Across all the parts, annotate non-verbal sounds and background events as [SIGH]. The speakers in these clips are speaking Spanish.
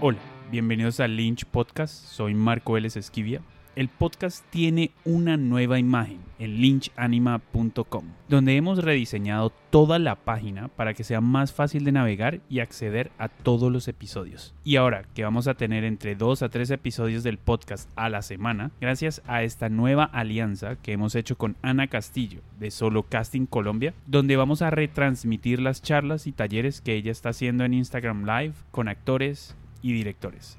Hola, bienvenidos a Lynch Podcast. Soy Marco Vélez Esquivia. El podcast tiene una nueva imagen en lynchanima.com, donde hemos rediseñado toda la página para que sea más fácil de navegar y acceder a todos los episodios. Y ahora que vamos a tener entre 2 a 3 episodios del podcast a la semana, gracias a esta nueva alianza que hemos hecho con Ana Castillo de Solo Casting Colombia, donde vamos a retransmitir las charlas y talleres que ella está haciendo en Instagram Live con actores y directores.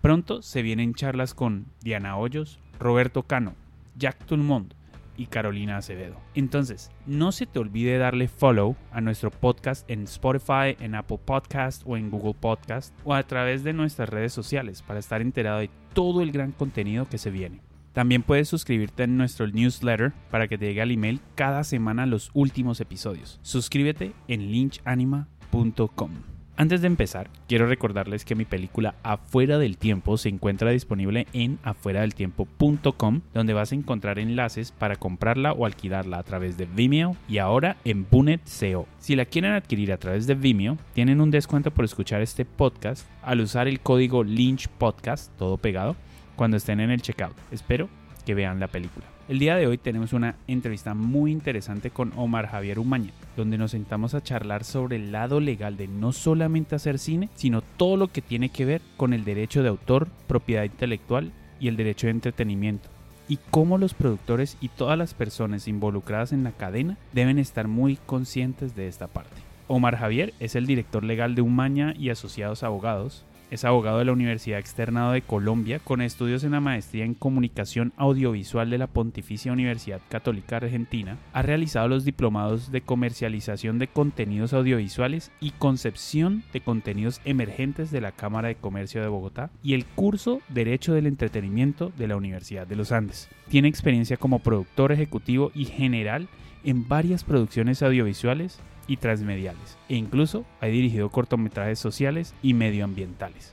Pronto se vienen charlas con Diana Hoyos, Roberto Cano, Jack Tulmont y Carolina Acevedo. Entonces, no se te olvide darle follow a nuestro podcast en Spotify, en Apple Podcast o en Google Podcast o a través de nuestras redes sociales para estar enterado de todo el gran contenido que se viene. También puedes suscribirte en nuestro newsletter para que te llegue al email cada semana los últimos episodios. Suscríbete en lynchanima.com. Antes de empezar, quiero recordarles que mi película Afuera del Tiempo se encuentra disponible en afueradeltiempo.com, donde vas a encontrar enlaces para comprarla o alquilarla a través de Vimeo y ahora en Bunet SEO. Si la quieren adquirir a través de Vimeo, tienen un descuento por escuchar este podcast al usar el código Lynch Podcast, todo pegado, cuando estén en el checkout. Espero que vean la película. El día de hoy tenemos una entrevista muy interesante con Omar Javier Umaña, donde nos sentamos a charlar sobre el lado legal de no solamente hacer cine, sino todo lo que tiene que ver con el derecho de autor, propiedad intelectual y el derecho de entretenimiento y cómo los productores y todas las personas involucradas en la cadena deben estar muy conscientes de esta parte. Omar Javier es el director legal de Umaña y Asociados Abogados, es abogado de la Universidad Externado de Colombia con estudios en la maestría en comunicación audiovisual de la Pontificia Universidad Católica Argentina. Ha realizado los diplomados de comercialización de contenidos audiovisuales y concepción de contenidos emergentes de la Cámara de Comercio de Bogotá y el curso Derecho del Entretenimiento de la Universidad de los Andes. Tiene experiencia como productor ejecutivo y general en varias producciones audiovisuales y transmediales, e incluso ha dirigido cortometrajes sociales y medioambientales.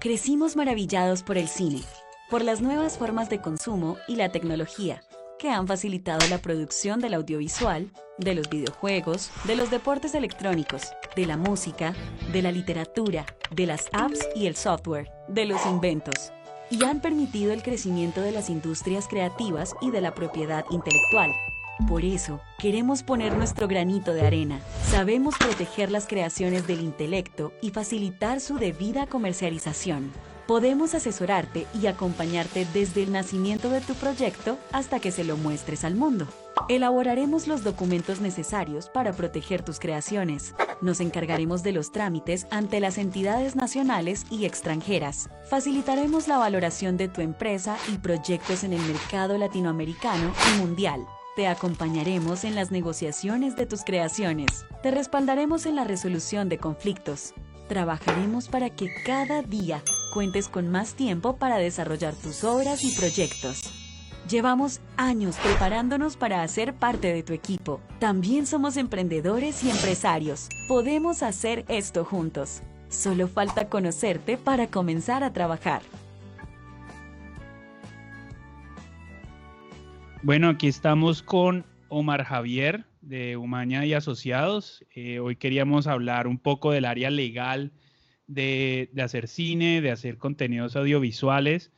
Crecimos maravillados por el cine, por las nuevas formas de consumo y la tecnología que han facilitado la producción del audiovisual, de los videojuegos, de los deportes electrónicos, de la música, de la literatura, de las apps y el software, de los inventos, y han permitido el crecimiento de las industrias creativas y de la propiedad intelectual por eso, queremos poner nuestro granito de arena. Sabemos proteger las creaciones del intelecto y facilitar su debida comercialización. Podemos asesorarte y acompañarte desde el nacimiento de tu proyecto hasta que se lo muestres al mundo. Elaboraremos los documentos necesarios para proteger tus creaciones. Nos encargaremos de los trámites ante las entidades nacionales y extranjeras. Facilitaremos la valoración de tu empresa y proyectos en el mercado latinoamericano y mundial. Te acompañaremos en las negociaciones de tus creaciones. Te respaldaremos en la resolución de conflictos. Trabajaremos para que cada día cuentes con más tiempo para desarrollar tus obras y proyectos. Llevamos años preparándonos para hacer parte de tu equipo. También somos emprendedores y empresarios. Podemos hacer esto juntos. Solo falta conocerte para comenzar a trabajar. Bueno, aquí estamos con Omar Javier de Humaña y Asociados. Eh, hoy queríamos hablar un poco del área legal de, hacer cine, de hacer contenidos audiovisuales,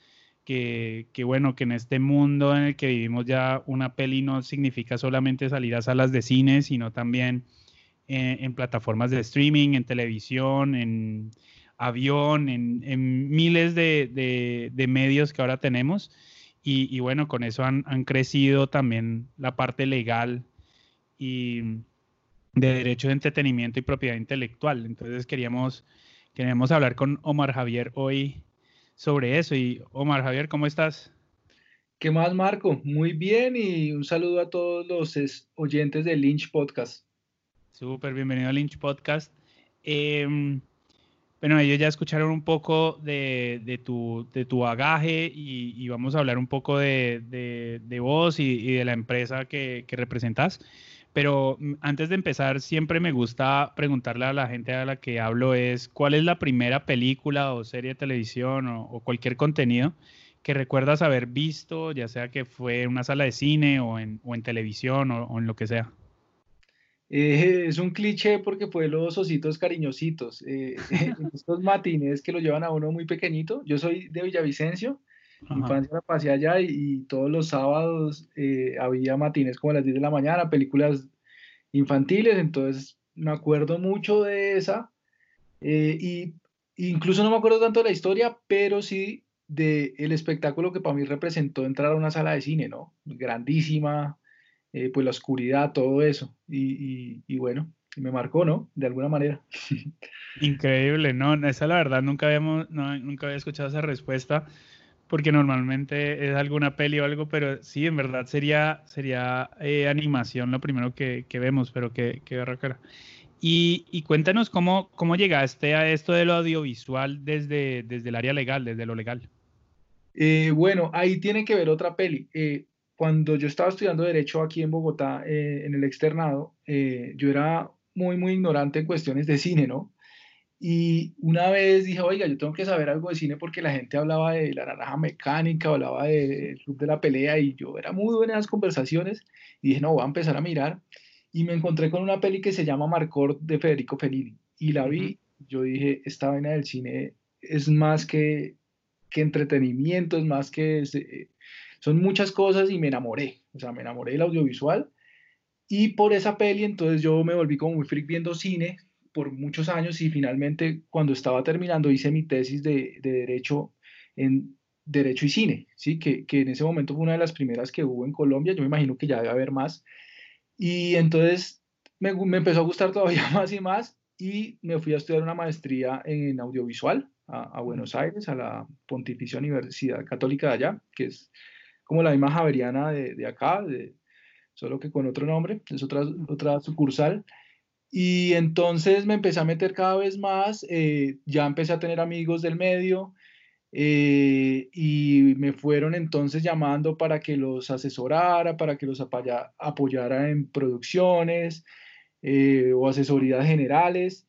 que, bueno, que en este mundo en el que vivimos ya una peli no significa solamente salir a salas de cine, sino también en, plataformas de streaming, en televisión, en avión, en, miles de medios que ahora tenemos. Y, bueno, con eso han, crecido también la parte legal y de derecho de entretenimiento y propiedad intelectual. Entonces queríamos, queríamos hablar con Omar Javier hoy sobre eso. Y Omar Javier, ¿cómo estás? ¿Qué más, Marco? Muy bien y un saludo a todos los oyentes de Lynch Podcast. Súper, bienvenido a Lynch Podcast. Em, bueno, ellos ya escucharon un poco de, tu, de bagaje y, vamos a hablar un poco de, vos y, de la empresa que, que, representas. Pero mm, antes de empezar, siempre me gusta preguntarle a la gente a la que hablo es, ¿cuál es la primera película o serie de televisión o, cualquier contenido que recuerdas haber visto, ya sea que fue en una sala de cine o en, o en televisión o, o en lo que sea? Eh, es un cliché porque fue los ositos cariñositos. Eh, [LAUGHS] [LAUGHS] estos matines que lo llevan a uno muy pequeñito. Yo soy de Villavicencio. Mi infancia la pasé allá y, todos los sábados eh, había matines como a las 10 de la mañana, películas infantiles. Entonces me acuerdo mucho de esa. y incluso no me acuerdo tanto de la historia, pero sí de el espectáculo que para mí representó entrar a una sala de cine, ¿no? Grandísima, eh, pues la oscuridad, todo eso. Y, y, bueno, me marcó, ¿no? De alguna manera. [LAUGHS] Increíble, ¿no? Esa la verdad, nunca, habíamos, nunca había escuchado esa respuesta, porque normalmente es alguna peli o algo, pero sí, en verdad sería, sería eh, animación lo primero que, que, vemos, pero que, que cara. Y, y, cuéntanos cómo, cómo llegaste a esto de lo audiovisual desde, desde el área legal, desde lo legal. Eh, bueno, ahí tiene que ver otra peli. Eh, cuando yo estaba estudiando Derecho aquí en Bogotá, eh, en el externado, yo era muy, muy ignorante en cuestiones de cine, ¿no? Y una vez dije, oiga, yo tengo que saber algo de cine porque la gente hablaba de la naranja mecánica, hablaba del club de la pelea y yo era muy buena en las conversaciones y dije, no, voy a empezar a mirar. Y me encontré con una peli que se llama Marcor de Federico Fellini y la vi. Yo dije, esta vaina del cine es más que que entretenimiento, es más que... Eh, son muchas cosas y me enamoré, o sea, me enamoré del audiovisual y por esa peli entonces yo me volví como muy freak viendo cine por muchos años y finalmente cuando estaba terminando hice mi tesis de, de Derecho en Derecho y Cine, ¿sí? Que, que, en ese momento fue una de las primeras que hubo en Colombia, yo me imagino que ya debe haber más. Y entonces me, me empezó a gustar todavía [LAUGHS] más y más y me fui a estudiar una maestría en audiovisual a, Buenos Aires, a la Pontificia Universidad Católica de allá, que es como la misma Javeriana de, de acá, de, solo que con otro nombre, es otra, otra sucursal. Y entonces me empecé a meter cada vez más, eh, ya empecé a tener amigos del medio eh, y me fueron entonces llamando para que los asesorara, para que los apoyara en producciones eh, o asesorías generales.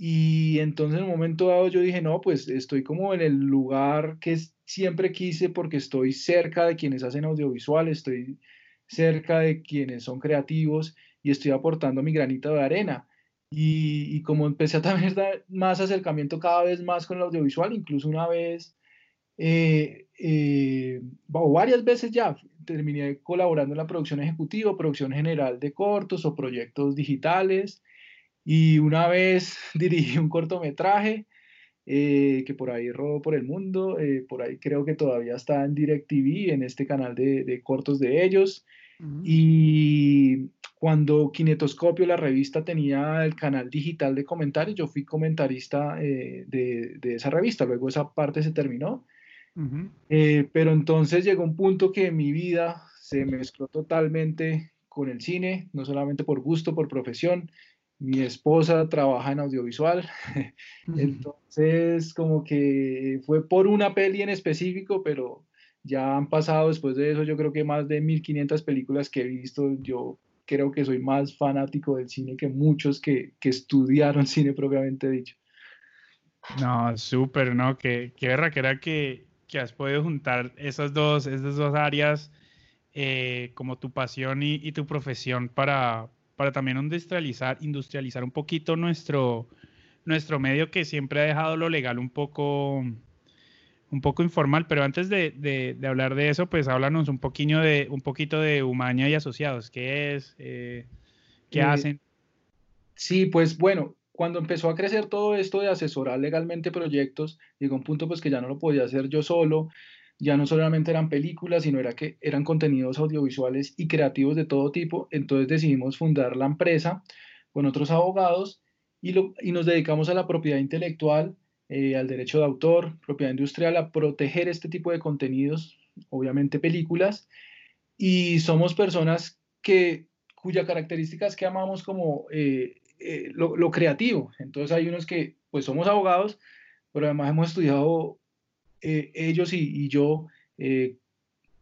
Y entonces en un momento dado yo dije, no, pues estoy como en el lugar que siempre quise porque estoy cerca de quienes hacen audiovisual, estoy cerca de quienes son creativos y estoy aportando mi granito de arena. Y, como empecé a tener más acercamiento cada vez más con el audiovisual, incluso una vez, eh, eh, o varias veces ya, terminé colaborando en la producción ejecutiva, producción general de cortos o proyectos digitales. Y una vez [LAUGHS] dirigí un cortometraje eh, que por ahí rodó por el mundo, eh, por ahí creo que todavía está en DirecTV, en este canal de, cortos de ellos. Y cuando Kinetoscopio, la revista, tenía el canal digital de comentarios, yo fui comentarista eh, de, de, esa revista, luego esa parte se terminó. pero entonces llegó un punto que mi vida se mezcló totalmente con el cine, no solamente por gusto, por profesión, mi esposa trabaja en audiovisual, [LAUGHS] entonces como que fue por una peli en específico, pero ya han pasado después de eso yo creo que más de 1500 películas que he visto, yo creo que soy más fanático del cine que muchos que, que estudiaron [LAUGHS] cine propiamente dicho. No, súper, ¿no? Qué, qué era que, que has podido juntar esas dos, esas dos áreas eh, como tu pasión y, y tu profesión para, para también industrializar, industrializar un poquito nuestro, nuestro medio que siempre ha dejado lo legal un poco, un poco informal. Pero antes de, de, hablar de eso, pues háblanos un poquito de, un poquito de Umaña y Asociados. ¿Qué es? Eh, ¿Qué eh, hacen? Sí, pues bueno, cuando empezó a crecer todo esto de asesorar legalmente proyectos, llegó un punto pues que ya no lo podía hacer yo solo ya no solamente eran películas, sino era que eran contenidos audiovisuales y creativos de todo tipo. Entonces decidimos fundar la empresa con otros abogados y, lo, y nos dedicamos a la propiedad intelectual, eh, al derecho de autor, propiedad industrial, a proteger este tipo de contenidos, obviamente películas. Y somos personas que, cuya característica es que amamos como eh, eh, lo, lo creativo. Entonces hay unos que pues somos abogados, pero además hemos estudiado eh, ellos y, yo eh,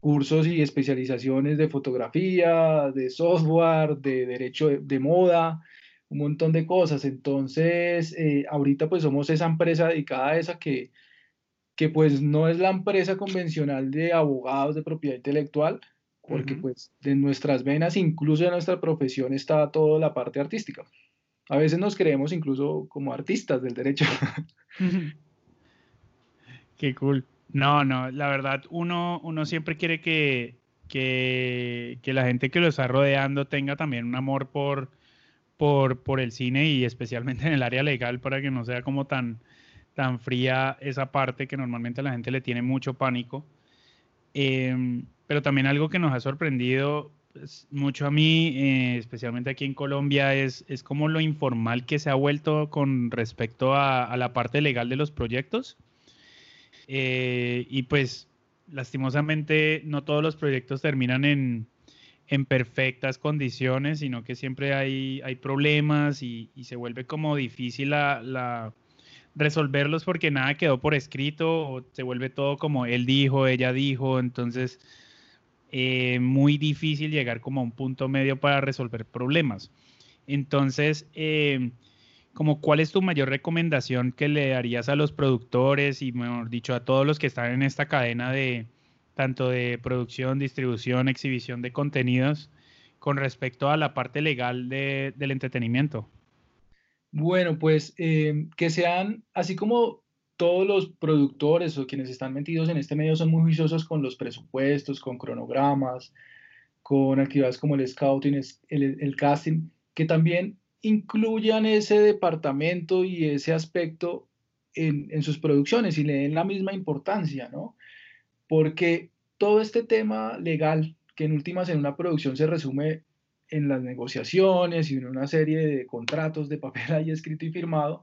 cursos y especializaciones de fotografía, de software, de derecho de, moda, un montón de cosas. Entonces, eh, ahorita pues somos esa empresa dedicada a esa que, que pues no es la empresa convencional de abogados de propiedad intelectual, porque pues de nuestras venas, incluso de nuestra profesión, está toda la parte artística. A veces nos creemos incluso como artistas del derecho. Qué cool. No, no, la verdad, uno, uno siempre quiere que, que, que, la gente que lo está rodeando tenga también un amor por, por, por el cine y especialmente en el área legal para que no sea como tan, tan fría esa parte que normalmente la gente le tiene mucho pánico. Em, pero también algo que nos ha sorprendido pues, mucho a mí, eh, especialmente aquí en Colombia, es, es como lo informal que se ha vuelto con respecto a, la parte legal de los proyectos. Eh, y pues, lastimosamente, no todos los proyectos terminan en, en perfectas condiciones, sino que siempre hay, hay problemas y, se vuelve como difícil la, resolverlos porque nada quedó por escrito, o se vuelve todo como él dijo, ella dijo, entonces eh, muy difícil llegar como a un punto medio para resolver problemas. Entonces, eh, como cuál es tu mayor recomendación que le darías a los productores y, mejor dicho, a todos los que están en esta cadena de tanto de producción, distribución, exhibición de contenidos con respecto a la parte legal del entretenimiento? Bueno, pues eh, que sean, así como todos los productores o quienes están metidos en este medio son muy juiciosos con los presupuestos, con cronogramas, con actividades como el scouting, el, casting, que también incluyan ese departamento y ese aspecto en, sus producciones y le den la misma importancia, ¿no? Porque todo este tema legal, que en últimas en una producción se resume en las negociaciones y en una serie de contratos de papel [LAUGHS] ahí escrito y firmado,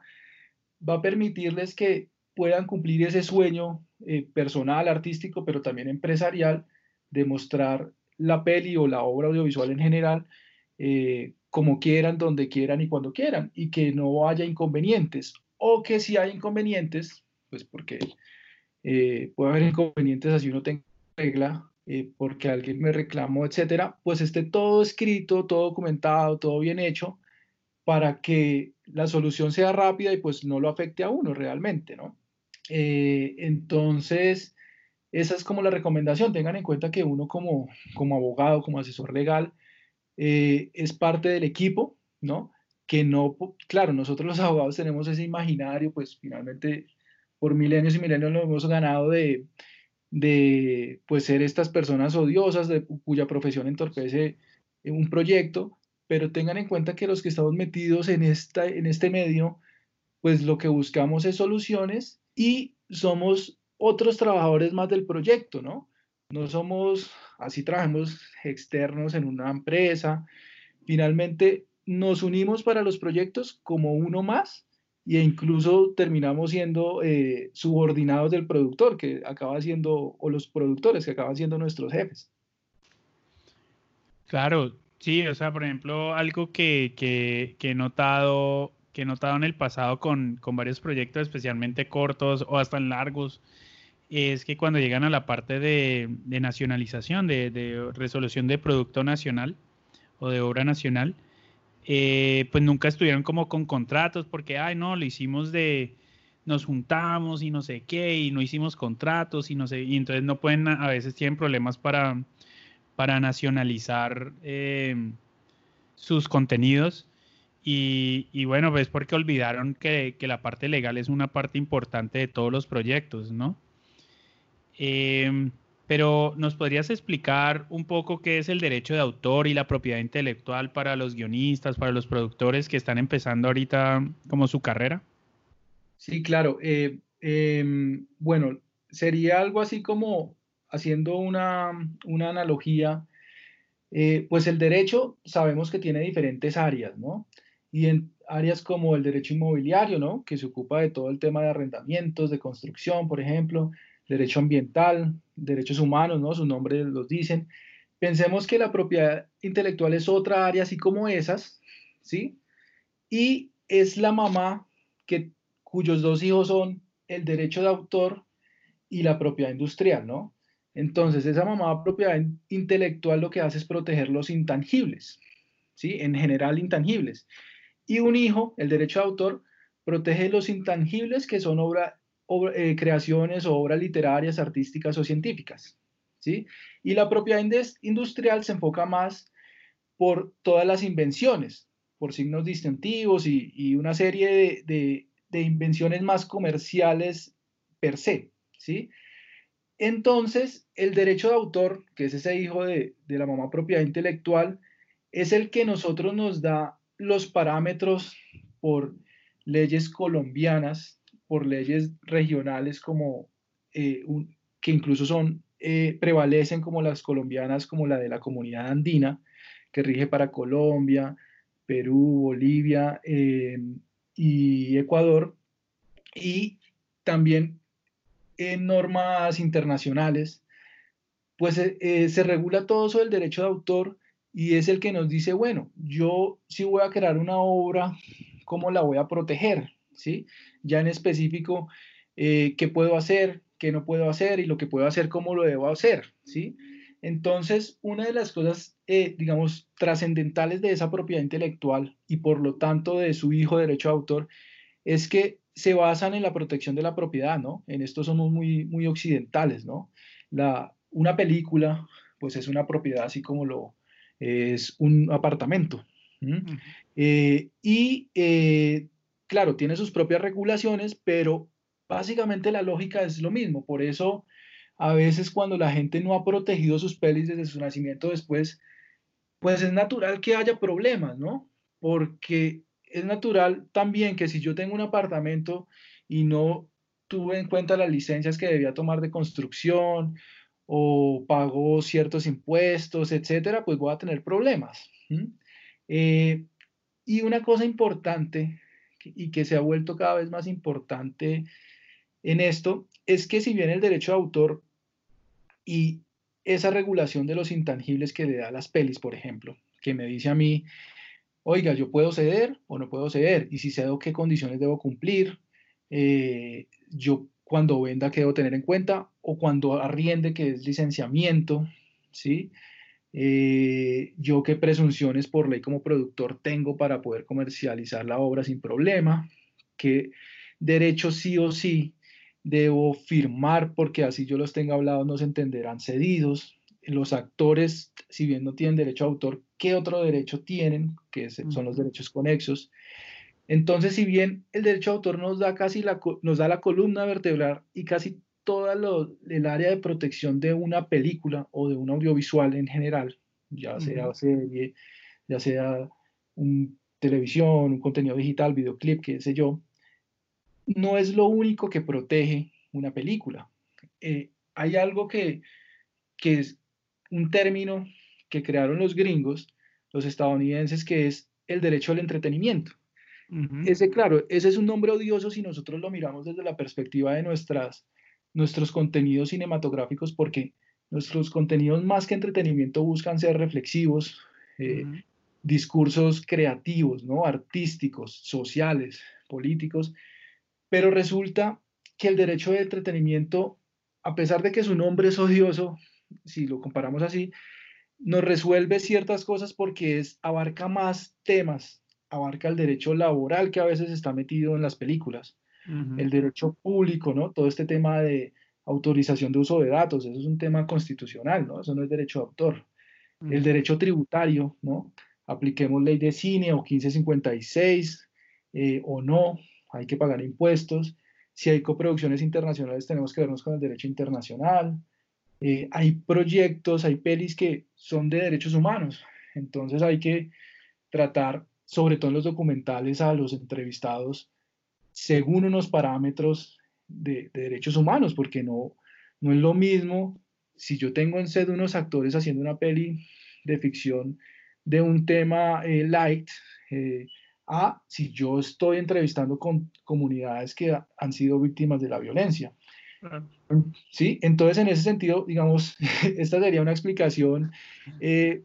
va a permitirles que puedan cumplir ese sueño eh, personal, artístico, pero también empresarial, de mostrar la peli o la obra audiovisual en general eh, como quieran, donde quieran y cuando quieran, y que no haya inconvenientes, o que si hay inconvenientes, pues porque eh, puede haber inconvenientes así uno tenga regla, porque alguien me reclamó, etcétera, pues esté todo escrito, todo documentado, todo bien hecho, para que la solución sea rápida y pues no lo afecte a uno realmente, ¿no? Eh, entonces, esa es como la recomendación. Tengan en cuenta que uno como, como abogado, como asesor legal, eh, es parte del equipo, ¿no? Que no, claro, nosotros los [LAUGHS] abogados tenemos ese imaginario, pues finalmente por milenios y milenios lo hemos ganado de, de pues ser estas personas odiosas de, cuya profesión entorpece un proyecto, pero tengan en cuenta que los que estamos metidos en, esta, en este medio, pues lo que buscamos es soluciones y somos otros trabajadores más del proyecto, ¿no? No somos, así trabajamos externos en una empresa. Finalmente nos unimos para los proyectos como uno más e incluso terminamos siendo eh, subordinados del productor, que acaba siendo, o los productores, que acaban siendo nuestros jefes. Claro, sí, o sea, por ejemplo, algo que, que he notado que he notado en el pasado con, varios proyectos, especialmente cortos o hasta largos, es que cuando llegan a la parte de, nacionalización, de, resolución de producto nacional o de obra nacional, eh, pues nunca estuvieron como con contratos porque, ay, no, lo hicimos de, nos juntamos y no sé qué, y no hicimos contratos y no sé, y entonces no pueden, a veces tienen problemas para, para nacionalizar eh, sus contenidos y, bueno, ves porque olvidaron que, la parte legal es una parte importante de todos los proyectos, ¿no? Em, pero ¿nos podrías explicar un poco qué es el derecho de autor y la propiedad intelectual para los guionistas, para los productores que están empezando ahorita como su carrera? Sí, claro. Eh, em, bueno, sería algo así como haciendo una, analogía, eh, pues el derecho sabemos que tiene diferentes áreas, ¿no? y en áreas como el derecho inmobiliario, ¿no? que se ocupa de todo el tema de arrendamientos, de construcción, por ejemplo, derecho ambiental, derechos humanos, ¿no? sus nombres los dicen. Pensemos que la propiedad intelectual es otra área así como esas, ¿sí? Y es la mamá que, cuyos dos hijos son el derecho de autor y la propiedad industrial, ¿no? Entonces, esa mamá propiedad intelectual lo que hace es proteger los intangibles, ¿sí? En general, intangibles. Y un hijo, el derecho de autor, protege los intangibles que son obra, eh, creaciones o obras literarias, artísticas o científicas. ¿sí? Y la propiedad industrial se enfoca más por todas las invenciones, por signos distintivos y, una serie de, invenciones más comerciales per se, ¿sí? Entonces, el derecho de autor, que es ese hijo de, de la mamá propiedad intelectual, es el que nosotros nos da los parámetros por leyes colombianas, por leyes regionales como eh, que incluso son eh, prevalecen como las colombianas, como la de la comunidad andina, que rige para Colombia, Perú, Bolivia eh, y Ecuador, y también en normas internacionales, pues se regula todo eso del derecho de autor y es el que nos dice, bueno, yo si voy a crear una obra, ¿cómo la voy a proteger? ¿Sí? Ya en específico, eh, ¿qué puedo hacer? ¿Qué no puedo hacer? Y lo que puedo hacer, ¿cómo lo debo hacer? ¿Sí? Entonces, una de las cosas, eh, digamos, trascendentales de esa propiedad intelectual y por lo tanto de su hijo derecho de autor es que se basan en la protección de la propiedad, ¿no? En esto somos muy, muy occidentales, ¿no? La, una película, pues es una propiedad así como lo, es un apartamento. Eh, y eh, claro, tiene sus propias regulaciones, pero básicamente la lógica es lo mismo. Por eso, a veces cuando la gente no ha protegido sus pelis desde su nacimiento después, pues es natural que haya problemas, ¿no? Porque es natural también que si yo tengo un apartamento y no tuve en cuenta las licencias que debía tomar de construcción o pagó ciertos impuestos, etcétera, pues voy a tener problemas. Eh, y una cosa importante y que se ha vuelto cada vez más importante en esto es que si bien el derecho de autor y esa regulación de los intangibles que le da las pelis, por ejemplo, que me dice a mí, oiga, yo puedo ceder o no puedo ceder, y si cedo, qué condiciones debo cumplir, eh, yo cuando venda qué debo tener en cuenta, o cuando arriende, que es licenciamiento, ¿sí? Eh, yo qué presunciones por ley como productor tengo para poder comercializar la obra sin problema, qué derechos sí o sí debo firmar porque así yo los tenga hablados no se entenderán cedidos. Los actores, si bien no tienen derecho a autor, ¿qué otro derecho tienen? Que son los derechos conexos. Entonces, si bien el derecho a autor nos da casi la, nos da la columna vertebral y casi toda el área de protección de una película o de un audiovisual en general, ya sea serie, ya sea un televisión, un contenido digital, videoclip, qué sé yo, no es lo único que protege una película. Eh, hay algo que, que es un término que crearon los gringos, los estadounidenses, que es el derecho al entretenimiento. Ese, claro, ese es un nombre odioso si nosotros lo miramos desde la perspectiva de nuestras nuestros contenidos cinematográficos porque nuestros contenidos más que entretenimiento buscan ser reflexivos, eh, discursos creativos, ¿no? artísticos, sociales, políticos, pero resulta que el derecho de entretenimiento, a pesar de que su nombre es odioso, si lo comparamos así, nos resuelve ciertas cosas porque es, abarca más temas, abarca el derecho laboral que a veces está metido en las películas, el derecho público, ¿no? Todo este tema de autorización de uso de datos, eso es un tema constitucional, ¿no? Eso no es derecho de autor. El derecho tributario, ¿no? Apliquemos ley de cine o 1556 eh, o no, hay que pagar impuestos. Si hay coproducciones internacionales, tenemos que vernos con el derecho internacional. Eh, hay proyectos, hay pelis que son de derechos humanos, entonces hay que tratar, sobre todo en los documentales, a los entrevistados según unos parámetros de, derechos humanos, porque no, no es lo mismo si yo tengo en sed unos actores haciendo una peli de ficción de un tema eh, light, eh, a si yo estoy entrevistando con comunidades que han sido víctimas de la violencia. Sí, entonces en ese sentido, digamos, [LAUGHS] esta sería una explicación eh,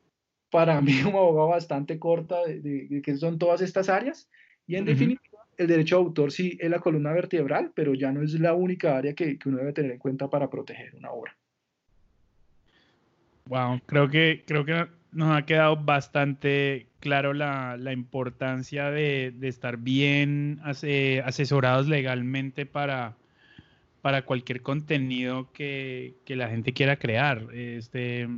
para mí [LAUGHS] como abogado bastante corta de, de, qué son todas estas áreas. Y en definitiva el derecho de autor sí es la columna vertebral, pero ya no es la única área que, uno debe tener en cuenta para proteger una obra. Wow, creo que, creo que nos ha quedado bastante claro la, importancia de, estar bien asesorados legalmente para, para cualquier contenido que, la gente quiera crear. Este,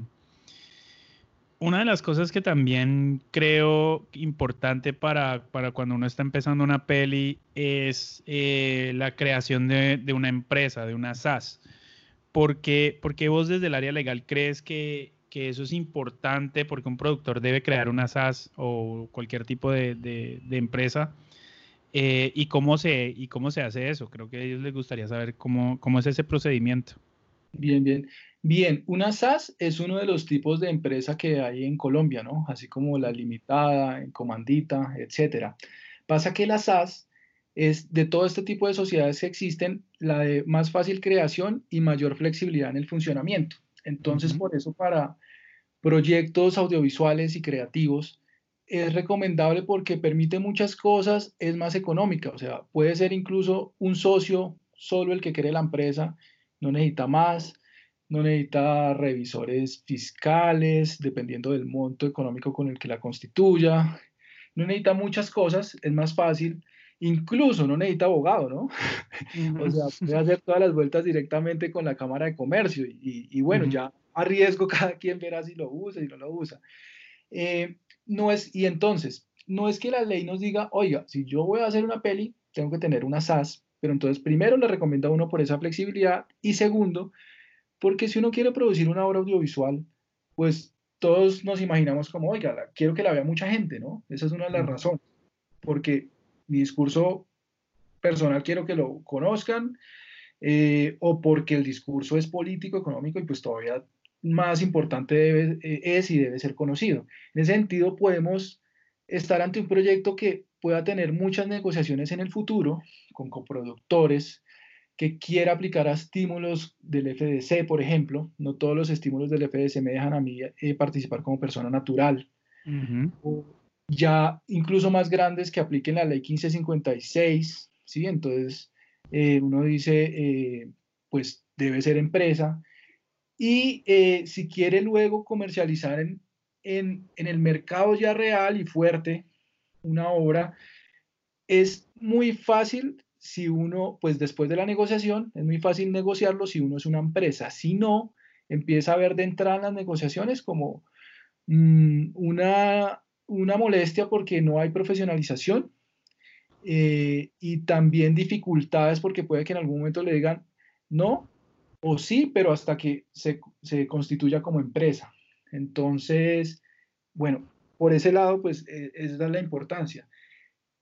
una de las cosas que también creo importante para, para cuando uno está empezando una peli es eh, la creación de, de, una empresa, de una SaaS. ¿Por qué, porque vos desde el área legal crees que, que, eso es importante? Porque un productor debe crear una SaaS o cualquier tipo de, de, de empresa. Eh, ¿y, cómo se, ¿Y cómo se hace eso? Creo que a ellos les gustaría saber cómo, cómo es ese procedimiento. Bien, bien. Bien, una SAS es uno de los tipos de empresa que hay en Colombia, ¿no? Así como la limitada, en comandita, etcétera. Pasa que la SAS es de todo este tipo de sociedades que existen la de más fácil creación y mayor flexibilidad en el funcionamiento. Entonces, uh -huh. por eso para proyectos audiovisuales y creativos es recomendable porque permite muchas cosas, es más económica, o sea, puede ser incluso un socio solo el que cree la empresa, no necesita más, no necesita revisores fiscales, dependiendo del monto económico con el que la constituya, no necesita muchas cosas, es más fácil, incluso no necesita abogado, ¿no? [LAUGHS] O sea, puede hacer todas las vueltas directamente con la Cámara de Comercio y, y bueno, uh -huh. ya a riesgo [LAUGHS] cada quien verá si lo usa y no lo usa. Eh, no es, y entonces, no es que la ley nos diga, oiga, si yo voy a hacer una peli, tengo que tener una SAS, pero entonces primero le recomienda a uno por esa flexibilidad y segundo, porque si uno quiere producir una obra audiovisual, pues todos nos imaginamos como, oiga, la, quiero que la vea mucha gente, ¿no? Esa es una de las razones, porque mi discurso personal quiero que lo conozcan, eh, o porque el discurso es político, económico, y pues todavía más importante debe, eh, es y debe ser conocido. En ese sentido, podemos estar ante un proyecto que pueda tener muchas negociaciones en el futuro con coproductores, que quiera aplicar a estímulos del FDC, por ejemplo. No todos los estímulos del FDC me dejan a mí eh, participar como persona natural. Uh -huh. o ya incluso más grandes que apliquen la ley 1556, ¿sí? Entonces, eh, uno dice, eh, pues debe ser empresa. Y si quiere luego comercializar en, en, en el mercado ya real y fuerte una obra, es muy fácil si uno, pues después de la negociación, es muy fácil negociarlo si uno es una empresa. Si no, empieza a ver de entrada en las negociaciones como mmm, una, una molestia porque no hay profesionalización eh, y también dificultades porque puede que en algún momento le digan no o sí, pero hasta que se, se constituya como empresa. Entonces, bueno, por ese lado, pues eh, esa es la importancia.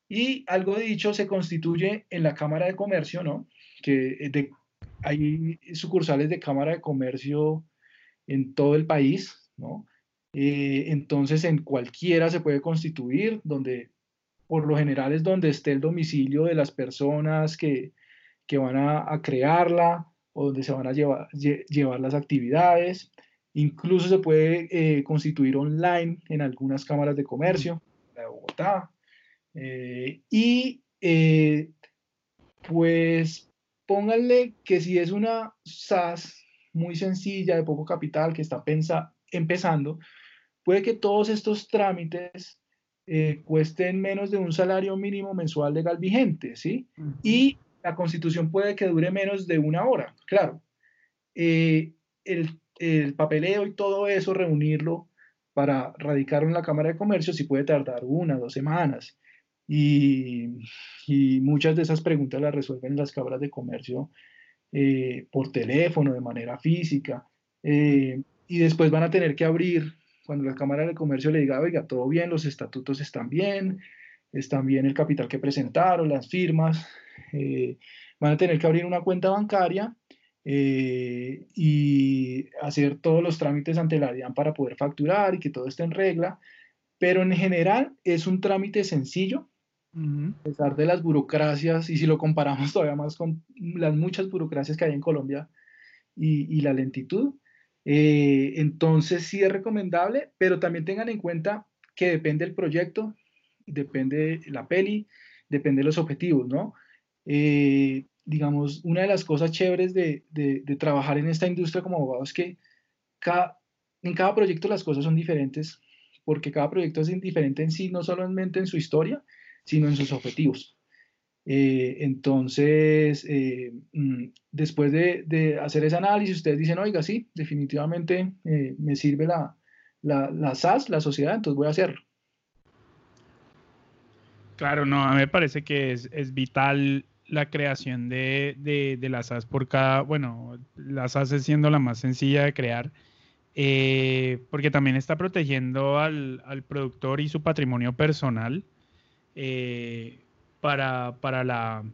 Y algo dicho se constituye en la Cámara de Comercio, ¿no? Que de, hay sucursales de Cámara de Comercio en todo el país, ¿no? Eh, entonces en cualquiera se puede constituir, donde por lo general es donde esté el domicilio de las personas que, que van a, crearla o donde se van a llevar, lle, llevar las actividades. Incluso se puede eh, constituir online en algunas cámaras de comercio, la de Bogotá, eh, y eh, pues pónganle que si es una SAS muy sencilla, de poco capital, que está pensa, empezando, puede que todos estos trámites eh, cuesten menos de un salario mínimo mensual legal vigente, ¿sí? Uh -huh. Y la constitución puede que dure menos de una hora, claro. Eh, el, el papeleo y todo eso, reunirlo para radicarlo en la Cámara de Comercio, sí puede tardar una, dos semanas. Y, y, muchas de esas preguntas las resuelven las cámaras de comercio eh, por teléfono, de manera física, eh, y después van a tener que abrir, cuando la Cámara de Comercio le diga, oiga, todo bien, los estatutos están bien, están bien el capital que presentaron, las firmas, eh, van a tener que abrir una cuenta bancaria eh, y hacer todos los trámites ante la DIAN para poder facturar y que todo esté en regla, pero en general es un trámite sencillo, a pesar de las burocracias, y si lo comparamos [LAUGHS] todavía más con las muchas burocracias que hay en Colombia y, y la lentitud, eh, entonces sí es recomendable, pero también tengan en cuenta que depende del proyecto, depende la peli, depende de los objetivos, ¿no? Eh, digamos, una de las cosas chéveres de, de, de, trabajar en esta industria como abogado es que cada, en cada proyecto las cosas son diferentes, porque cada proyecto es diferente en sí, no solamente en su historia, sino en sus objetivos. Eh, entonces, eh, mm, después de, hacer ese análisis, ustedes dicen, oiga, sí, definitivamente eh, me sirve la, la, SAS, la sociedad, entonces voy a hacerlo. Claro, no, a mí me parece que es, vital la creación de, de, la SAS por cada, bueno, la SAS es siendo la más sencilla de crear, porque también está protegiendo al, al, productor y su patrimonio personal para, para, la,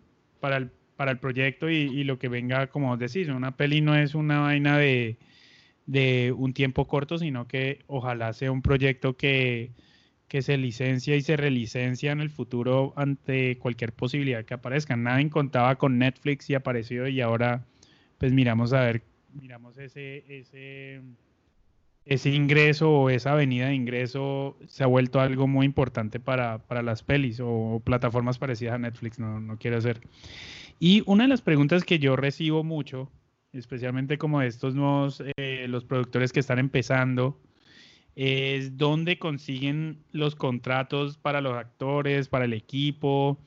para, el, para el proyecto y, lo que venga, como decís, una peli no es una vaina de, de un tiempo corto, sino que ojalá sea un proyecto que, que se licencia y se relicencia en el futuro ante cualquier posibilidad que aparezca. Nadie contaba con Netflix y apareció y ahora pues miramos a ver, miramos ese ese ingreso o esa avenida de ingreso se ha vuelto algo muy importante para, las pelis o plataformas parecidas a Netflix, no, no quiero hacer. Y una de las preguntas que yo recibo mucho, especialmente como estos nuevos, eh, los productores que están empezando, es dónde consiguen los contratos para los actores, para el equipo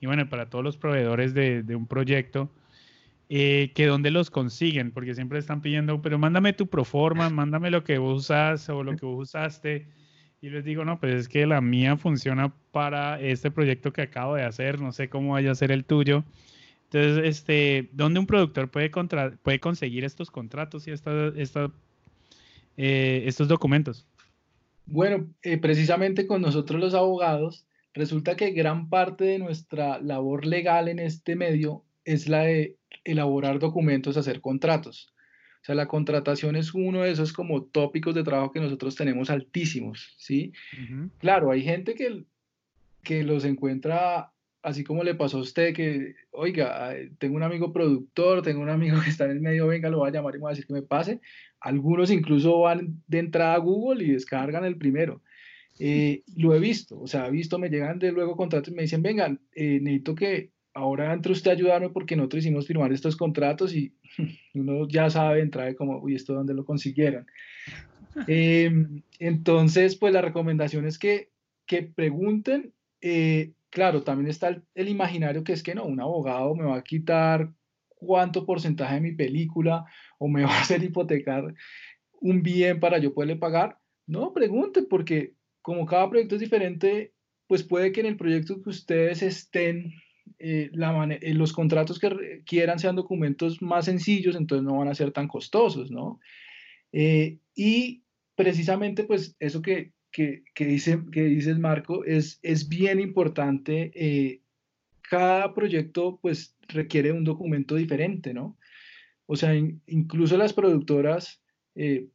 y bueno, para todos los proveedores de un proyecto eh, que dónde los consiguen, porque siempre están pidiendo, pero mándame tu proforma, [LAUGHS] mándame lo que usas o lo que usaste. Y les digo, no, pues es que la mía funciona para este proyecto que acabo de hacer, no sé cómo vaya a ser el tuyo. Entonces, este, ¿dónde un productor puede, puede conseguir estos contratos y esta, esta, eh, estos documentos? Bueno, eh, precisamente con nosotros los abogados, resulta que gran parte de nuestra labor legal en este medio es la de elaborar documentos, hacer contratos. O sea, la contratación es uno de esos como tópicos de trabajo que nosotros tenemos altísimos, ¿sí? Claro, hay gente que, que los encuentra así como le pasó a usted que, oiga, tengo un amigo productor, tengo un amigo [LAUGHS] que está en el medio, venga, lo voy a llamar y me voy a decir que me pase. Algunos incluso van de entrada a Google y descargan el primero. Eh, lo he visto, o sea, he visto, me llegan de luego contratos y me dicen, vengan, eh, necesito que ahora entre usted a ayudarme porque nosotros hicimos firmar estos contratos y [LAUGHS] uno ya sabe entrar como, uy, ¿esto dónde lo consiguieron? [LAUGHS] Em, entonces, pues la recomendación es que, que pregunten. Eh, claro, también está el, imaginario que es que no, un abogado me va a quitar cuánto porcentaje de mi película o me [LAUGHS] va a hacer hipotecar un bien para yo poderle pagar. No, pregunten porque como cada proyecto es diferente, pues puede que en el proyecto que ustedes estén eh, eh, los contratos que quieran sean documentos más sencillos, entonces no van a ser tan costosos, ¿no? Eh, y precisamente, pues eso que, que, que, dice, que dices, Marco, es, es bien importante. cada proyecto, pues, requiere un documento diferente, ¿no? O sea, incluso las productoras,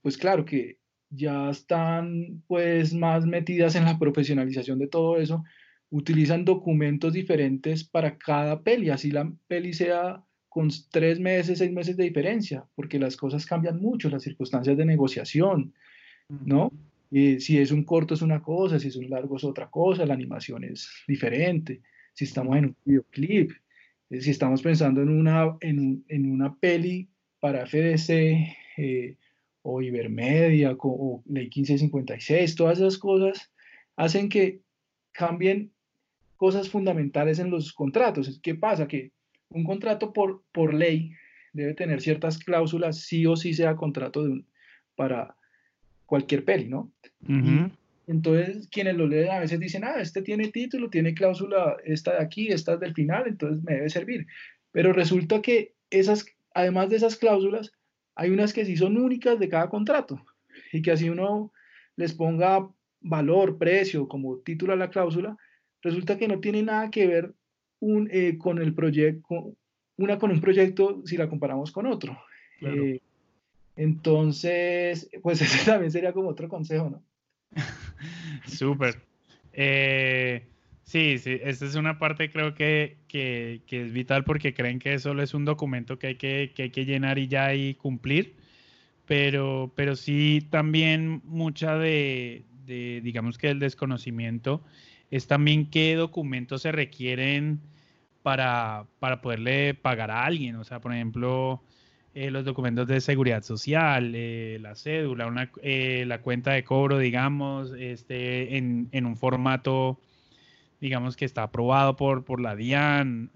pues claro que ya están, pues, más metidas en la profesionalización de todo eso, utilizan documentos diferentes para cada peli, así la peli sea con tres meses, seis meses de diferencia, porque las cosas cambian mucho, las circunstancias de negociación, ¿no? Si es un corto es una cosa, si es un largo es otra cosa, la animación es diferente, si estamos en un videoclip, eh, si estamos pensando en una, en, en una peli para FDC eh, o Ibermedia o, o Ley 1556, todas esas cosas hacen que cambien cosas fundamentales en los contratos. ¿Qué pasa? Que un contrato por, por ley debe tener ciertas cláusulas, sí o sí sea contrato de para cualquier peli, ¿no? entonces, quienes lo leen a veces dicen, ah, este tiene título, tiene cláusula, esta de aquí, esta es del final, entonces me debe servir. Pero resulta que esas, además de esas cláusulas, hay unas que sí son únicas de cada contrato y que así uno les ponga valor, precio, como título a la cláusula, resulta que no tiene nada que ver un, eh, con el proyecto, una con un proyecto si la comparamos con otro. Eh, entonces, pues [LAUGHS] ese también sería como otro consejo, ¿no? [LAUGHS] Súper. Eh, sí, sí, esta es una parte creo que, que, que, es vital porque creen que solo es un documento que hay que, que hay que llenar y ya y cumplir, pero, pero sí también mucha de, de digamos que el desconocimiento es también qué documentos se requieren para, para poderle pagar a alguien. O sea, por ejemplo, eh, los documentos de seguridad social, eh, la cédula, eh, la cuenta de cobro, digamos, este, en, en, un formato digamos que está aprobado por, por la DIAN.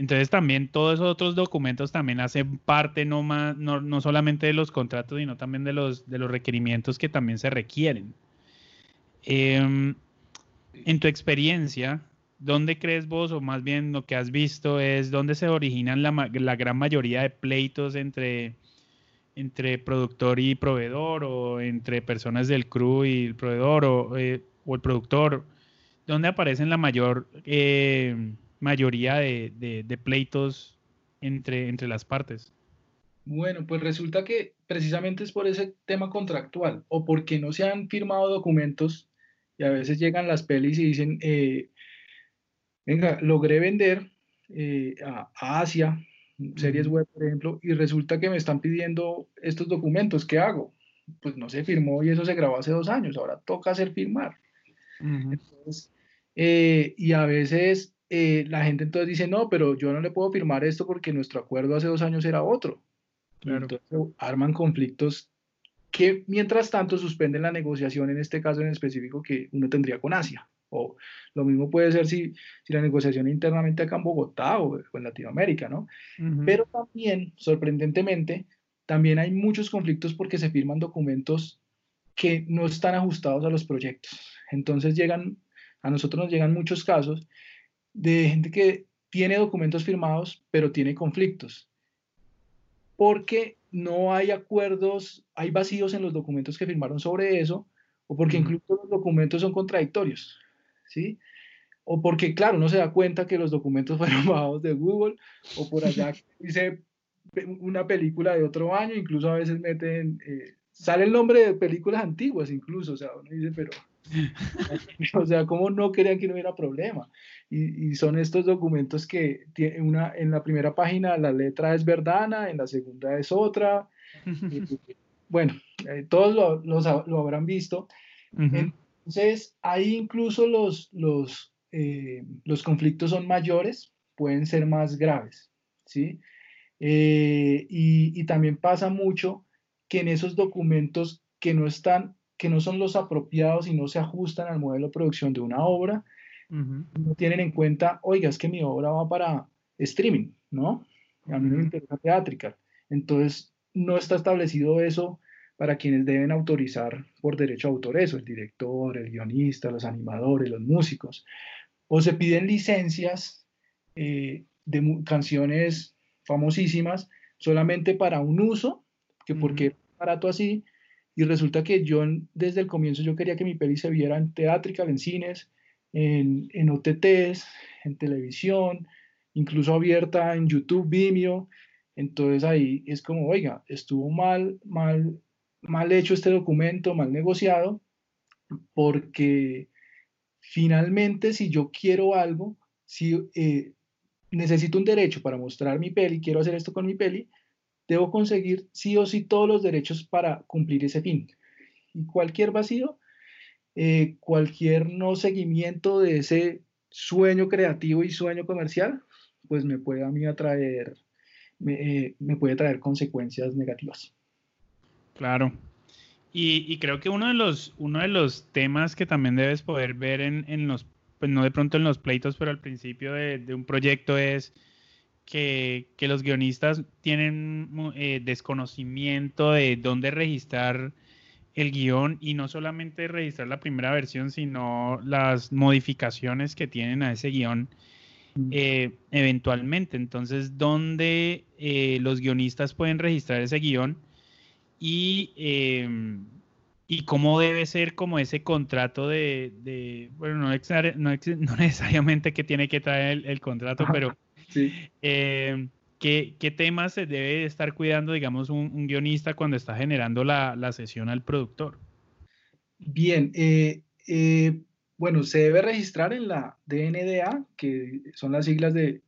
Entonces también todos esos otros documentos también hacen parte no, más, no, solamente de los contratos, sino también de los, de los requerimientos que también se requieren. Em, en tu experiencia, ¿dónde crees vos, o más bien lo que has visto, es dónde se originan la, gran mayoría de pleitos entre, entre productor y proveedor, o entre personas del crew y el proveedor, o, eh, el productor? ¿Dónde aparecen la mayor... Eh, mayoría de, pleitos entre, entre las partes? Bueno, pues resulta que precisamente es por ese tema contractual o porque no se han firmado documentos y a veces llegan las pelis y dicen, eh, venga, logré vender eh, a, Asia, series web, por ejemplo, y resulta que me están pidiendo estos documentos, ¿qué hago? Pues no se firmó y eso se grabó hace dos años, ahora toca hacer firmar. Eh, y a veces eh, la gente entonces dice, no, pero yo no le puedo firmar esto porque nuestro acuerdo hace dos años era otro. Entonces arman conflictos que mientras tanto suspenden la negociación en este caso en específico que uno tendría con Asia. O lo mismo puede ser si, si la negociación internamente acá en Bogotá o, en Latinoamérica, ¿no? Pero también, sorprendentemente, también hay muchos conflictos porque se firman documentos que no están ajustados a los proyectos. Entonces llegan, a nosotros nos llegan muchos casos de gente que tiene documentos firmados, pero tiene conflictos. Porque no hay acuerdos, hay vacíos en los documentos que firmaron sobre eso, o porque incluso los documentos son contradictorios, ¿sí? O porque, claro, no se da cuenta que los documentos [LAUGHS] fueron bajados de Google, o por allá [LAUGHS] dice una película de otro año, incluso a veces meten, eh, sale el nombre de películas antiguas incluso, o sea, uno dice, pero [LAUGHS] o sea, ¿cómo no querían que no hubiera problema? Y, son estos documentos que tiene una, en la primera página la letra es verdana, en la segunda es otra. [LAUGHS] bueno, eh, todos lo, lo, habrán visto. Entonces, ahí incluso los, los, eh, los conflictos son mayores, pueden ser más graves, ¿sí? Eh, y, y también pasa mucho que en esos documentos que no están que no son los apropiados y no se ajustan al modelo de producción de una obra, no tienen en cuenta, oiga, es que mi obra va para streaming, ¿no? A mí no me interesa teátrica. Entonces, no está establecido eso para quienes deben autorizar por derecho a autor eso, el director, el guionista, los animadores, los músicos. O se piden licencias eh, de canciones famosísimas solamente para un uso, que porque es barato así, y resulta que yo desde el comienzo yo quería que mi peli se viera en teatrical, en cines, en, en OTTs, en televisión, incluso abierta en YouTube, Vimeo. Entonces ahí es como, oiga, estuvo mal, mal, mal hecho este documento, mal negociado, porque finalmente si yo quiero algo, si eh, necesito un derecho para mostrar mi peli, quiero hacer esto con mi peli, debo conseguir sí o sí todos los derechos para cumplir ese fin. Y cualquier vacío, eh, cualquier no seguimiento de ese sueño creativo y sueño comercial, pues me puede a mí atraer, me, eh, puede traer consecuencias negativas. Claro. Y, creo que uno de los, uno de los temas que también debes poder ver en, en los, pues no de pronto en los pleitos, pero al principio de, de un proyecto es que, los guionistas tienen eh, desconocimiento de dónde registrar el guion y no solamente registrar la primera versión, sino las modificaciones que tienen a ese guion eh, eventualmente. Entonces, ¿dónde eh, los guionistas pueden registrar ese guion y, em, y cómo debe ser como ese contrato de, bueno, no, [LAUGHS] no, necesariamente que tiene que traer el contrato, pero Sí. Eh, ¿qué, temas se debe estar cuidando, digamos, un, guionista cuando está generando la, sesión al productor? Bien, eh, eh, bueno, se debe registrar en la DNDA, que son las siglas de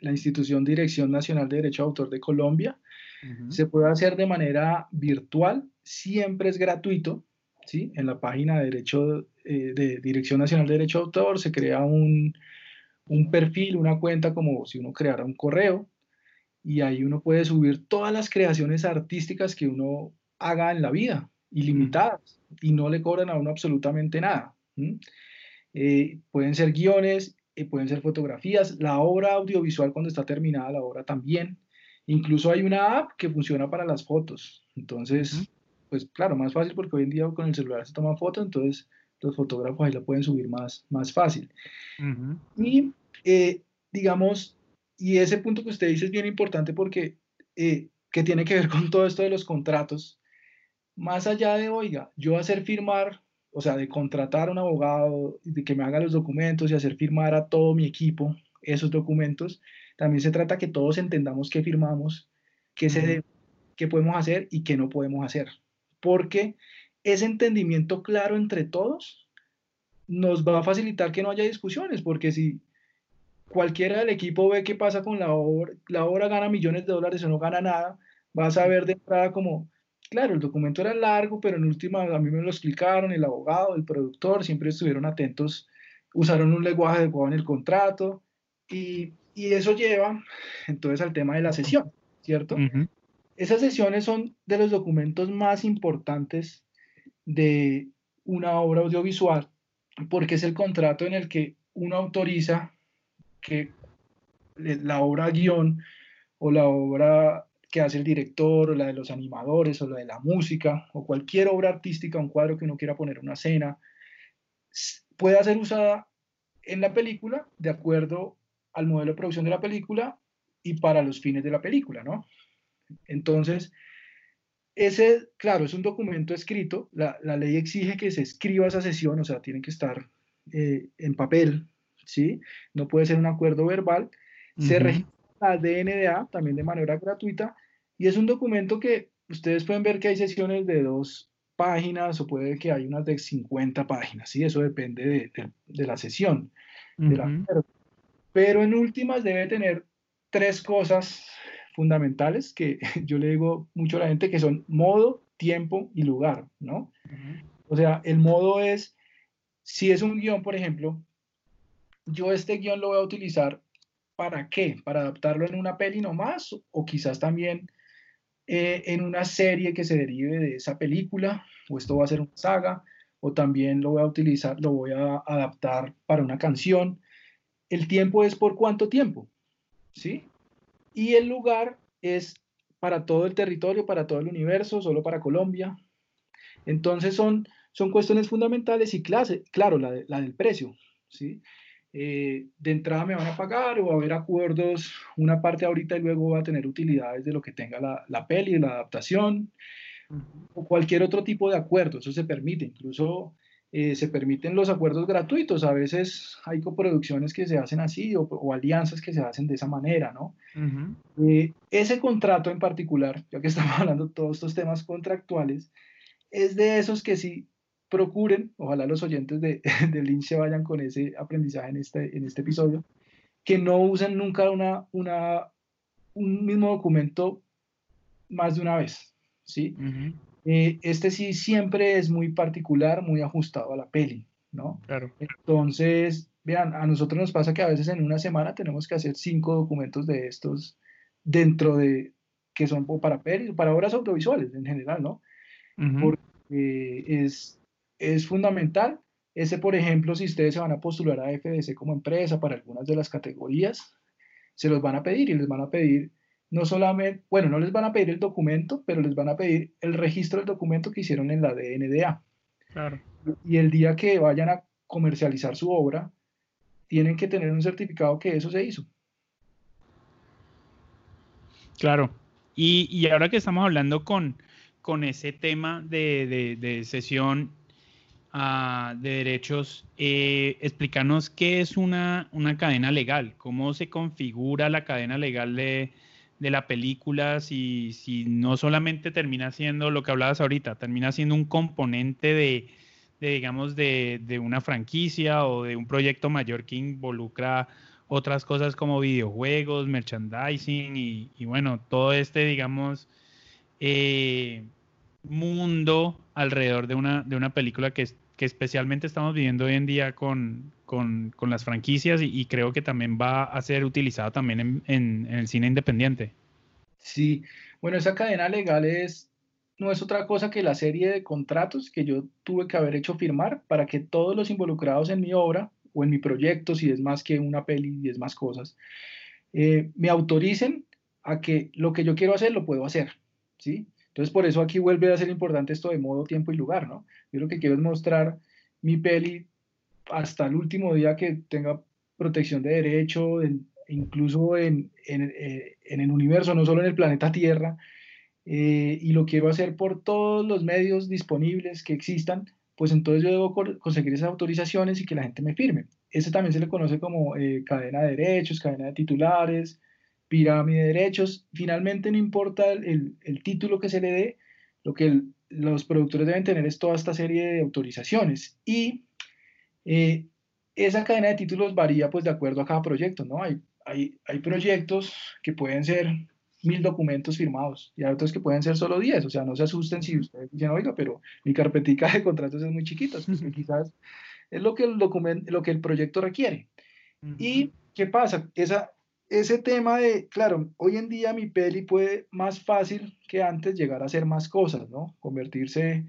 la institución Dirección Nacional de Derecho de Autor de Colombia. Se puede hacer de manera virtual, siempre es gratuito, ¿sí? En la página de, Derecho, de Dirección Nacional de Derecho de Autor se crea un, un perfil, una cuenta como si uno creara un correo y ahí uno puede subir todas las creaciones artísticas que uno haga en la vida, ilimitadas, y no le cobran a uno absolutamente nada. Eh, eh, pueden ser guiones, eh, pueden ser fotografías, la obra audiovisual cuando está terminada la obra también. Incluso hay una app que funciona para las fotos. Entonces, pues claro, más fácil porque hoy en día con el celular se toma fotos, entonces los fotógrafos ahí la pueden subir más, más fácil. Y eh, digamos, y ese punto que usted dice es bien importante porque eh, que tiene que ver con todo esto de los contratos. Más allá de, oiga, yo hacer firmar, o sea, de contratar a un abogado, de que me haga los documentos y hacer firmar a todo mi equipo esos documentos, también se trata que todos entendamos qué firmamos, qué, se qué podemos hacer y qué no podemos hacer. Porque ese entendimiento claro entre todos nos va a facilitar que no haya discusiones, porque si cualquiera del equipo ve qué pasa con la obra, la obra gana millones de dólares o no gana nada, vas a ver de entrada como, claro, el documento era largo, pero en última a mí me lo explicaron, el abogado, el productor, siempre estuvieron atentos, usaron un lenguaje adecuado en el contrato y, y eso lleva entonces al tema de la sesión, ¿cierto? Esas sesiones son de los documentos más importantes de una obra audiovisual porque es el contrato en el que uno autoriza que la obra guion o la obra que hace el director o la de los animadores o la de la música o cualquier obra artística, un cuadro que uno quiera poner una escena, pueda ser usada en la película de acuerdo al modelo de producción de la película y para los fines de la película, ¿no? Entonces, ese, claro, es un documento escrito, la, ley exige que se escriba esa sesión, o sea, tiene que estar eh, en papel, ¿sí? No puede ser un acuerdo verbal. Se registra la DNDA también de manera gratuita y es un documento que ustedes pueden ver que hay sesiones de dos páginas o puede que hay unas de 50 páginas, ¿sí? Eso depende de, la sesión. Pero en últimas debe tener tres cosas fundamentales que [LAUGHS] yo le digo mucho a la gente que son modo, tiempo y lugar, ¿no? O sea, el modo es, si es un guion, por ejemplo, yo este guion lo voy a utilizar para qué? Para adaptarlo en una peli nomás o quizás también eh, en una serie que se derive de esa película o esto va a ser una saga o también lo voy a utilizar, lo voy a adaptar para una canción. El tiempo es por cuánto tiempo, ¿sí? Y el lugar es para todo el territorio, para todo el universo, solo para Colombia. Entonces son, son cuestiones fundamentales y clase, claro, la, la del precio, ¿sí? Eh, de entrada me van a pagar o va a haber acuerdos, una parte ahorita y luego va a tener utilidades de lo que tenga la, la peli, la adaptación o cualquier otro tipo de acuerdo, eso se permite, incluso eh, se permiten los acuerdos gratuitos, a veces hay coproducciones que se hacen así o, alianzas que se hacen de esa manera, ¿no? Eh, ese contrato en particular, ya que estamos [LAUGHS] hablando de todos estos temas contractuales, es de esos que sí procuren, ojalá los oyentes de, [LAUGHS] de Lynch se vayan con ese aprendizaje en este, en este episodio, que no usen nunca una, una, un mismo documento más de una vez, ¿sí? Eh, este sí siempre es muy particular, muy ajustado a la peli, ¿no? Claro. Entonces, vean, a nosotros nos pasa que a veces en una semana tenemos que hacer cinco documentos de estos dentro de, que son para pelis, para obras audiovisuales en general, ¿no? Porque es, es fundamental. Ese, por ejemplo, si ustedes se van a postular a FDC como empresa para algunas de las categorías, se los van a pedir y les van a pedir no solamente, bueno, no les van a pedir el documento, pero les van a pedir el registro del documento que hicieron en la DNDA. Claro. Y el día que vayan a comercializar su obra, tienen que tener un certificado que eso se hizo. Claro. Y, y ahora que estamos hablando con, con ese tema de, de, de sesión de derechos, eh, explícanos qué es una, una, cadena legal, cómo se configura la cadena legal de, de la película, si, si, no solamente termina siendo lo que hablabas ahorita, termina siendo un componente de, digamos, de, de, una franquicia o de un proyecto mayor que involucra otras cosas como videojuegos, merchandising y, y bueno, todo este, digamos, eh, mundo alrededor de una, de una película que, que especialmente estamos viviendo hoy en día con, con, con las franquicias y, creo que también va a ser utilizada también en, en, el cine independiente. Sí, bueno, esa cadena legal es, no es otra cosa que la serie de contratos que yo tuve que haber hecho firmar para que todos los involucrados en mi obra o en mi proyecto, si es más que una peli y es más cosas, eh, me autoricen a que lo que yo quiero hacer lo puedo hacer, ¿sí? Entonces, por eso aquí vuelve a ser importante esto de modo, tiempo y lugar, ¿no? Yo lo que quiero es mostrar mi peli hasta el último día que tenga protección de derecho, incluso en, eh, en, el universo, no solo en el planeta Tierra, eh, y lo quiero hacer por todos los medios disponibles que existan, pues entonces yo debo conseguir esas autorizaciones y que la gente me firme. Ese también se le conoce como eh, cadena de derechos, cadena de titulares, pirámide de derechos. Finalmente no importa el, el, título que se le dé, lo que los productores deben tener es toda esta serie de autorizaciones. Y eh, esa cadena de títulos varía pues de acuerdo a cada proyecto, ¿no? Hay, hay, hay proyectos que pueden ser mil documentos firmados y hay otros que pueden ser solo diez, o sea, no se asusten si ustedes dicen, oiga, pero mi carpetica de contratos es muy chiquita, pues, [LAUGHS] quizás es lo que el documento, lo que el proyecto requiere. ¿Y qué pasa? Esa, ese tema de, claro, hoy en día mi peli puede más fácil que antes llegar a hacer más cosas, ¿no? Convertirse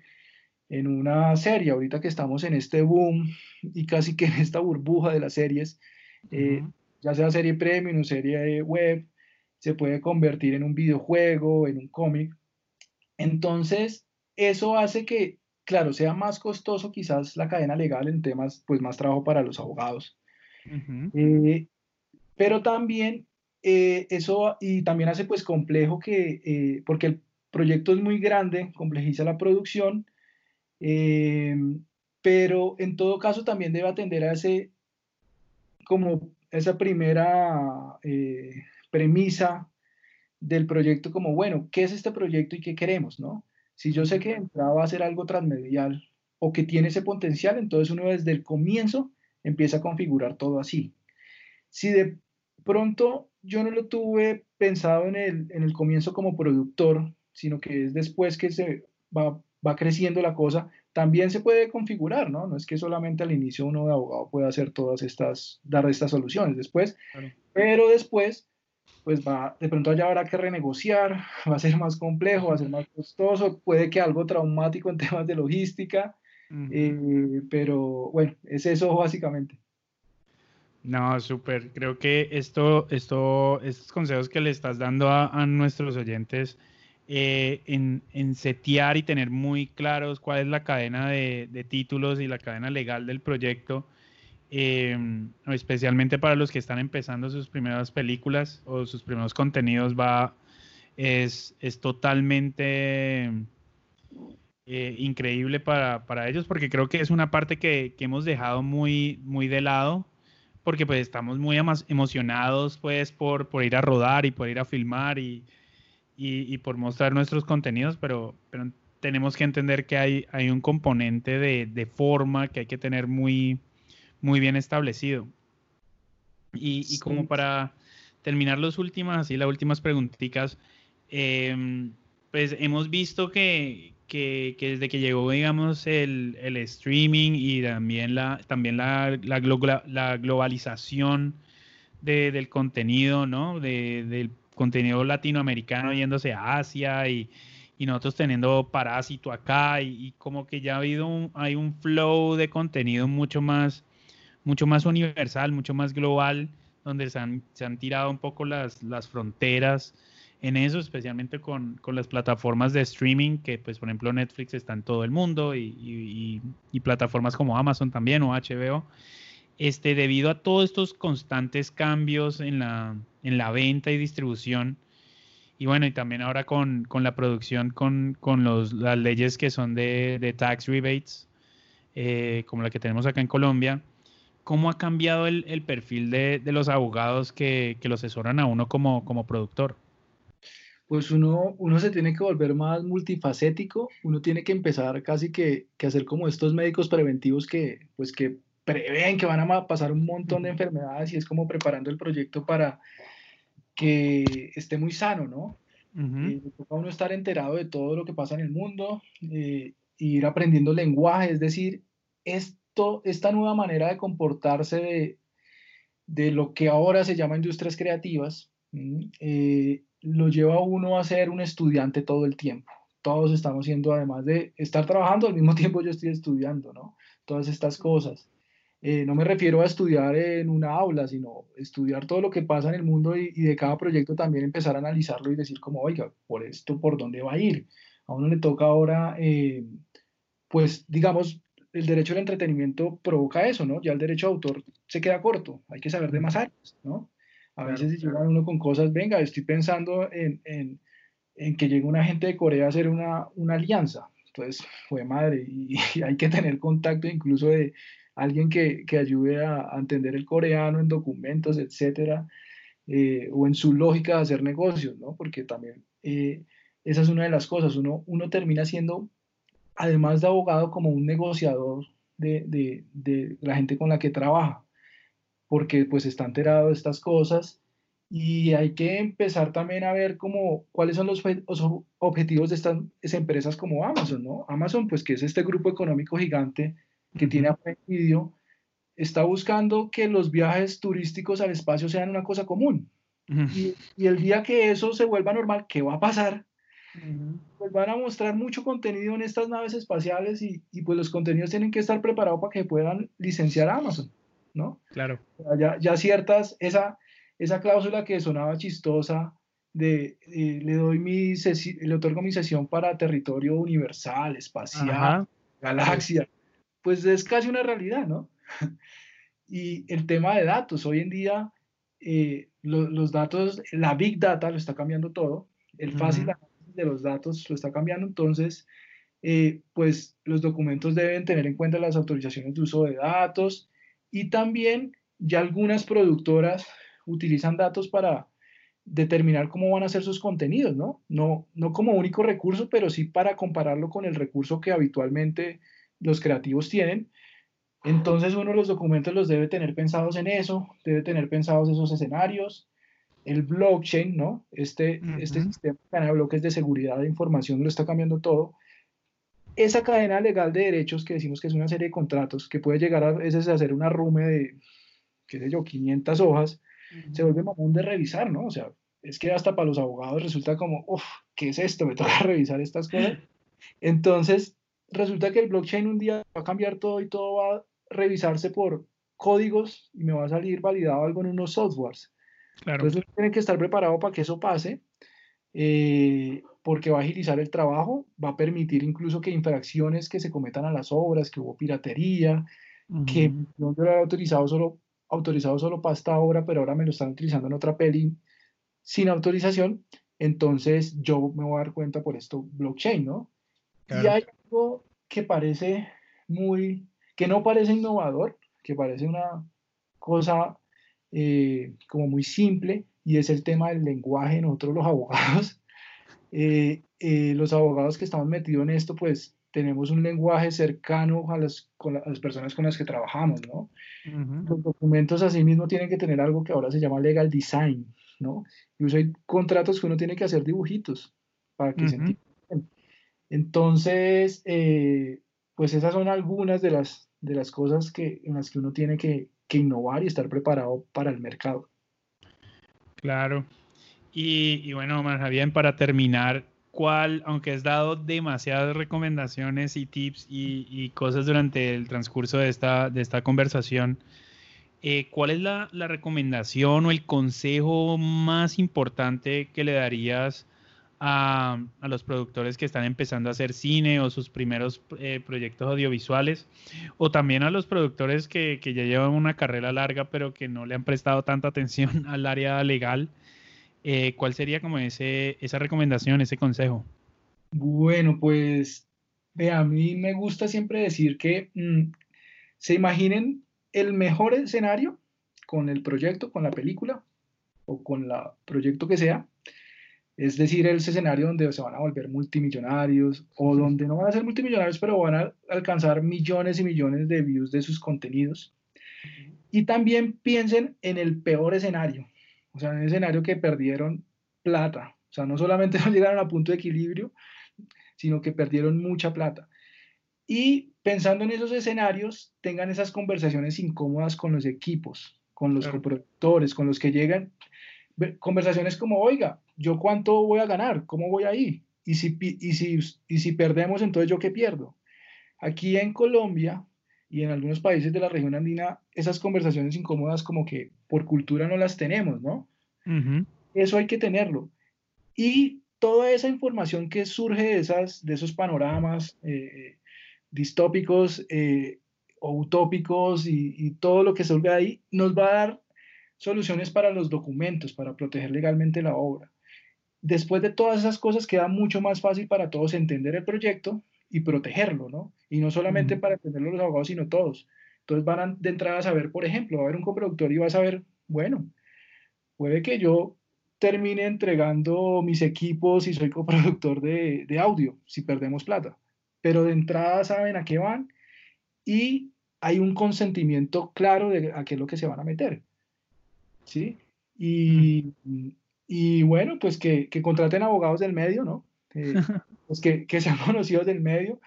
en una serie, ahorita que estamos en este boom y casi que en esta burbuja de las series, eh, ya sea serie premium o serie web, se puede convertir en un videojuego, en un cómic. Entonces, eso hace que, claro, sea más costoso quizás la cadena legal en temas, pues más trabajo para los abogados. Eh, pero también eh, eso, y también hace pues complejo que, porque el proyecto es muy grande, complejiza la producción, Em, pero en todo caso también debe atender a ese, como esa primera eh, premisa del proyecto, como, bueno, ¿qué es este proyecto y qué queremos, no? Si yo sé que entraba va a ser algo transmedial o que tiene ese potencial, entonces uno desde el comienzo empieza a configurar todo así. Si de pronto yo no lo tuve pensado en el, en el comienzo como productor, sino que es después que se va va creciendo la cosa, también se puede configurar, ¿no? No es que solamente al inicio uno de abogado pueda hacer todas estas, dar estas soluciones después, pero después, pues va, de pronto ya habrá que renegociar, [LAUGHS] va a ser más complejo, va a ser más costoso, puede que algo traumático en [LAUGHS] temas de logística, eh, pero bueno, es eso básicamente. No, súper. Creo que esto, esto, estos consejos que le estás dando a, a nuestros oyentes eh, en, setear y tener muy claros cuál es la cadena de, títulos y la cadena legal del proyecto, em, especialmente para los que están empezando sus primeras películas o sus primeros contenidos, va, es, es totalmente eh, increíble para, para, ellos porque creo que es una parte que, que, hemos dejado muy, muy de lado porque pues estamos muy emocionados pues por, por ir a rodar y por ir a filmar y y, por mostrar nuestros contenidos, pero, pero tenemos que entender que hay, hay un componente de, de, forma que hay que tener muy, muy bien establecido. Y, y como para terminar las últimas, así las últimas preguntitas, em, pues hemos visto que, que, que, desde que llegó, digamos, el, el streaming y también la, también la, la, la globalización de, del contenido, ¿no? De, del contenido latinoamericano yéndose a Asia y, nosotros teniendo Parásito acá y, como que ya ha habido un, hay un flow de contenido mucho más, mucho más universal, mucho más global, donde se han, se han tirado un poco las, las fronteras en eso, especialmente con, con, las plataformas de streaming, que pues por ejemplo Netflix está en todo el mundo y, y plataformas como Amazon también o HBO este, debido a todos estos constantes cambios en la, en la venta y distribución, y bueno, y también ahora con, con la producción, con, con los, las leyes que son de, de tax rebates, eh, como la que tenemos acá en Colombia, ¿cómo ha cambiado el, el perfil de, de, los abogados que, que lo asesoran a uno como, como productor? Pues uno, uno se tiene que volver más multifacético, uno tiene que empezar casi que, que hacer como estos médicos preventivos que, pues que prevén que van a pasar un montón de enfermedades y es como preparando el proyecto para que esté muy sano, ¿no? Uh uno estar enterado de todo lo que pasa en el mundo, eh, ir aprendiendo lenguaje, es decir, esto, esta nueva manera de comportarse de, de lo que ahora se llama industrias creativas, eh, lo lleva a uno a ser un estudiante todo el tiempo. todos estamos haciendo, además de estar trabajando, al mismo [LAUGHS] tiempo yo estoy estudiando, ¿no? Todas estas cosas. Eh, no me refiero a estudiar en una aula, sino estudiar todo lo que pasa en el mundo y, de cada proyecto también empezar a analizarlo y decir como, oiga, por esto, ¿por dónde va a ir? A uno le toca ahora, eh, pues, digamos, el derecho al entretenimiento provoca eso, ¿no? Ya el derecho de autor se queda corto, hay que saber de más áreas, ¿no? A veces si llega uno con cosas, venga, estoy pensando en, en, en que llegue una gente de Corea a hacer una, una alianza. Entonces, fue madre, y, [LAUGHS] hay que tener contacto incluso de alguien que, que ayude a, entender el coreano en documentos, etcétera, eh, o en su lógica de hacer negocios, ¿no? Porque también eh, esa es una de las cosas, uno, uno termina siendo además de abogado, como un negociador de, de, de, la gente con la que trabaja, porque pues está enterado de estas cosas y hay que empezar también a ver cómo, cuáles son los, objetivos de estas empresas como Amazon, ¿no? Amazon, pues que es este grupo económico gigante que tiene a Video, está buscando que los viajes turísticos al espacio sean una cosa común. y, y, el día que eso se vuelva normal, ¿qué va a pasar? Pues van a mostrar mucho contenido en estas naves espaciales y, y, pues los contenidos tienen que estar preparados para que puedan licenciar a Amazon, ¿no? Claro. Ya, ya ciertas, esa, esa cláusula que sonaba chistosa de eh, le doy mi le otorgo mi sesión para territorio universal, espacial, galaxia, pues es casi una realidad, ¿no? [LAUGHS] y el tema de datos, hoy en día eh, los datos, la big data lo está cambiando todo, el fácil de los datos lo está cambiando, entonces, eh, pues los documentos deben tener en cuenta las autorizaciones de uso de datos y también ya algunas productoras utilizan datos para determinar cómo van a ser sus contenidos, ¿no? No, no como único recurso, pero sí para compararlo con el recurso que habitualmente los creativos tienen. Entonces uno de los documentos los debe tener pensados en eso, debe tener pensados esos escenarios, el blockchain, ¿no? Este, este sistema de bloques de seguridad de información lo está cambiando todo. Esa cadena legal de derechos que decimos que es una serie de contratos que puede llegar a veces a hacer una rume de, qué sé yo, 500 hojas, se vuelve mamón de revisar, ¿no? O sea, es que hasta para los abogados resulta como, uff, ¿qué es esto? Me toca [LAUGHS] revisar estas cosas. [LAUGHS] Entonces, resulta que el blockchain un día va a cambiar todo y todo va a revisarse por códigos y me va a salir validado algo en unos softwares. Entonces tiene que estar preparado para que eso pase, eh, porque va a agilizar el trabajo, va a permitir incluso que infracciones que se cometan a las obras, que hubo piratería, que no lo había autorizado solo, autorizado solo para esta obra, pero ahora me lo están utilizando en otra peli sin autorización, entonces yo me voy a dar cuenta por esto blockchain, ¿no? Y hay algo que parece muy, que no parece innovador, que parece una cosa eh, como muy simple y es el tema del lenguaje. Nosotros los [LAUGHS] abogados, eh, eh, los abogados que estamos metidos en esto, pues tenemos un lenguaje cercano a las, con las personas con las que trabajamos, ¿no? Los documentos así mismo tienen que tener algo que ahora se llama legal design, ¿no? Incluso hay contratos que uno tiene que hacer dibujitos para que se entiendan. Entonces, pues esas son algunas de las, de las cosas que, en las que uno tiene que, que innovar y estar preparado para el mercado. Claro. Y, bueno, Omar Javier, para terminar, ¿cuál, aunque has dado demasiadas recomendaciones y tips y, cosas durante el transcurso de esta, de esta conversación, eh, ¿cuál es la, la, recomendación o el consejo más importante que le darías a, los productores que están empezando a hacer cine o sus primeros eh, proyectos audiovisuales, o también a los productores que, ya llevan una carrera larga pero que no le han prestado tanta atención [LAUGHS] al área legal. Eh, ¿Cuál sería como ese, esa recomendación, ese consejo? Bueno, pues a mí me gusta siempre decir que mm, se imaginen el mejor escenario con el proyecto, con la película o con el proyecto que sea, es decir, el escenario donde se van a volver multimillonarios o donde no van a ser multimillonarios, pero van a alcanzar millones y millones de views de sus contenidos. Y también piensen en el peor escenario, o sea, en el escenario que perdieron plata. O sea, no solamente [LAUGHS] no llegaron a punto de equilibrio, sino que perdieron mucha plata. Y pensando en esos escenarios, tengan esas conversaciones incómodas con los equipos, con los coproductores, con los que llegan. Conversaciones como, oiga, ¿yo cuánto voy a ganar? ¿Cómo voy ahí? y si, y, si, y si perdemos, entonces yo qué pierdo. Aquí en Colombia y en algunos países de la región andina, esas conversaciones incómodas como que por cultura no las tenemos, ¿no? Eso hay que tenerlo. Y toda esa información que surge de, esas, de esos panoramas eh, distópicos eh, o utópicos y, y, todo lo que surge ahí, nos va a dar soluciones para los documentos, para proteger legalmente la obra. Después de todas esas cosas queda mucho más fácil para todos entender el proyecto y protegerlo, ¿no? Y no solamente para entenderlo los abogados, sino todos. Entonces van de entrada a saber, por ejemplo, va a haber un coproductor y va a saber, bueno, puede que yo termine entregando mis equipos y soy coproductor de, de audio, si perdemos plata. Pero de entrada saben a qué van y hay un consentimiento claro de a qué es lo que se van a meter. ¿Sí? Y, y bueno, pues que, que, contraten abogados del medio, ¿no? Eh, [LAUGHS] pues que, que, sean [LAUGHS] conocidos del medio,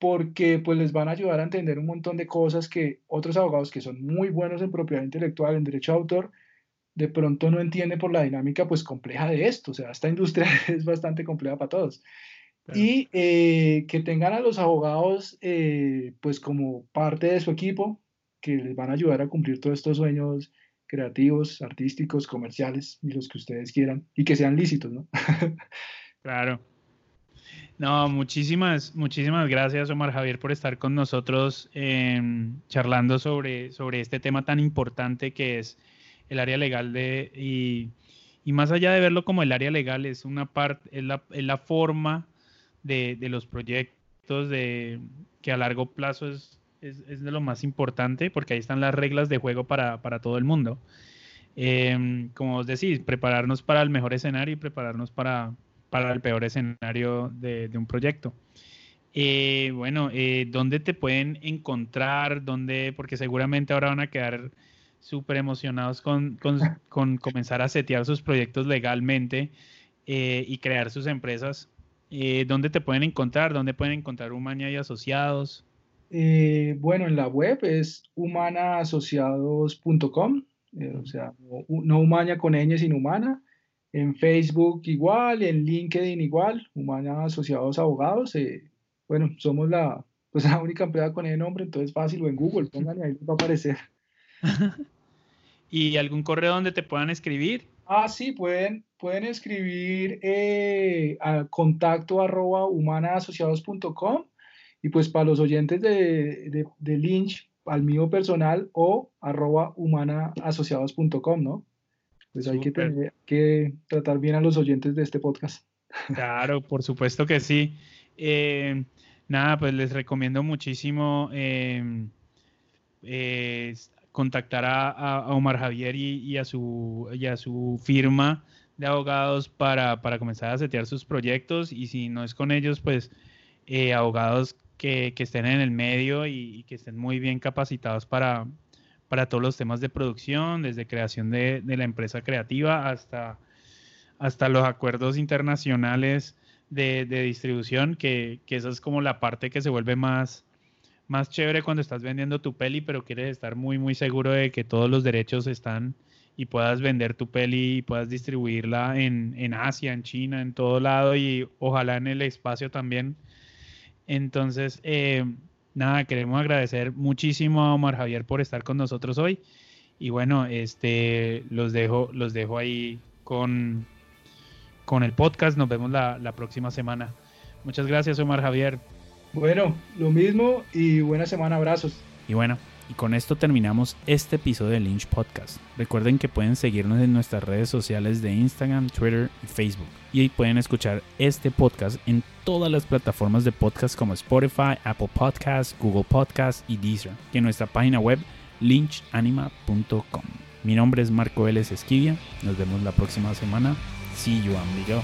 porque pues les van a ayudar a entender un montón de cosas que otros abogados que son muy buenos en propiedad intelectual, en derecho de autor, de pronto no entienden por la dinámica pues compleja de esto. O sea, esta [LAUGHS] industria es bastante compleja para todos. Y eh, que tengan a los abogados eh, pues como parte de su equipo, que les van a ayudar a cumplir todos estos sueños creativos, artísticos, comerciales y los que ustedes quieran y que sean lícitos, ¿no? [LAUGHS] claro. No, muchísimas, muchísimas gracias, Omar Javier, por estar con nosotros em, charlando sobre, sobre este tema tan importante que es el área legal de y, y, más allá de verlo como el área legal, es una parte, es la, es la forma de, de, los proyectos de que a largo plazo es es, de lo más importante porque ahí están las reglas de juego para, todo el mundo. Em, como os decís, prepararnos para el mejor escenario y prepararnos para, para el peor escenario de, un proyecto. Eh, bueno, eh, ¿dónde te pueden encontrar? ¿Dónde? Porque seguramente ahora van a quedar súper emocionados con, con, comenzar a setear sus proyectos legalmente eh, y crear sus empresas. ¿Dónde te pueden encontrar? ¿Dónde pueden encontrar Humaña y asociados? Eh, bueno, en la web es humanaasociados.com, eh, o sea, no, humana con ñ, sino humana. En Facebook igual, en LinkedIn igual, Humana Asociados Abogados. Eh, bueno, somos la, pues, [LAUGHS] la única empresa con ese nombre, entonces fácil, o en Google, [LAUGHS] pónganle ahí, va a aparecer. ¿Y algún correo donde te puedan escribir? Ah, sí, pueden, pueden escribir a contacto arroba humanaasociados.com y pues para los oyentes de, de, Lynch, al mío personal o arroba humanaasociados.com, ¿no? Pues hay que, tener, que tratar bien a los oyentes de este podcast. [LAUGHS] Claro, por supuesto que sí. Eh, nada, pues les recomiendo muchísimo eh, eh, contactar a, Omar Javier y, a su, y a su firma de abogados para, para comenzar a setear sus proyectos y si no es con ellos, pues abogados que, estén en el medio y, que estén muy bien capacitados para, para todos los temas de producción, desde creación de, la empresa creativa hasta, hasta los acuerdos internacionales de, distribución, que, que, esa es como la parte que se vuelve más, más chévere cuando estás vendiendo tu peli, pero quieres estar muy, muy seguro de que todos los derechos están y puedas vender tu peli y puedas distribuirla en, en Asia, en China, en todo lado y ojalá en el espacio también entonces, eh, nada, queremos agradecer muchísimo a Omar Javier por estar con nosotros hoy. Y bueno, este los dejo, los dejo ahí con, con el podcast. Nos vemos la, la próxima semana. Muchas gracias, Omar Javier. Bueno, lo mismo y buena semana, abrazos. Y bueno, y con esto terminamos este episodio de Lynch Podcast. Recuerden que pueden seguirnos en nuestras redes sociales de Instagram, Twitter y Facebook. Y ahí pueden escuchar este podcast en todas las plataformas de podcast como Spotify, Apple Podcasts, Google Podcasts y Deezer. Y en nuestra página web lynchanima.com. Mi nombre es Marco Vélez Esquivia. Nos vemos la próxima semana. See you, amigo.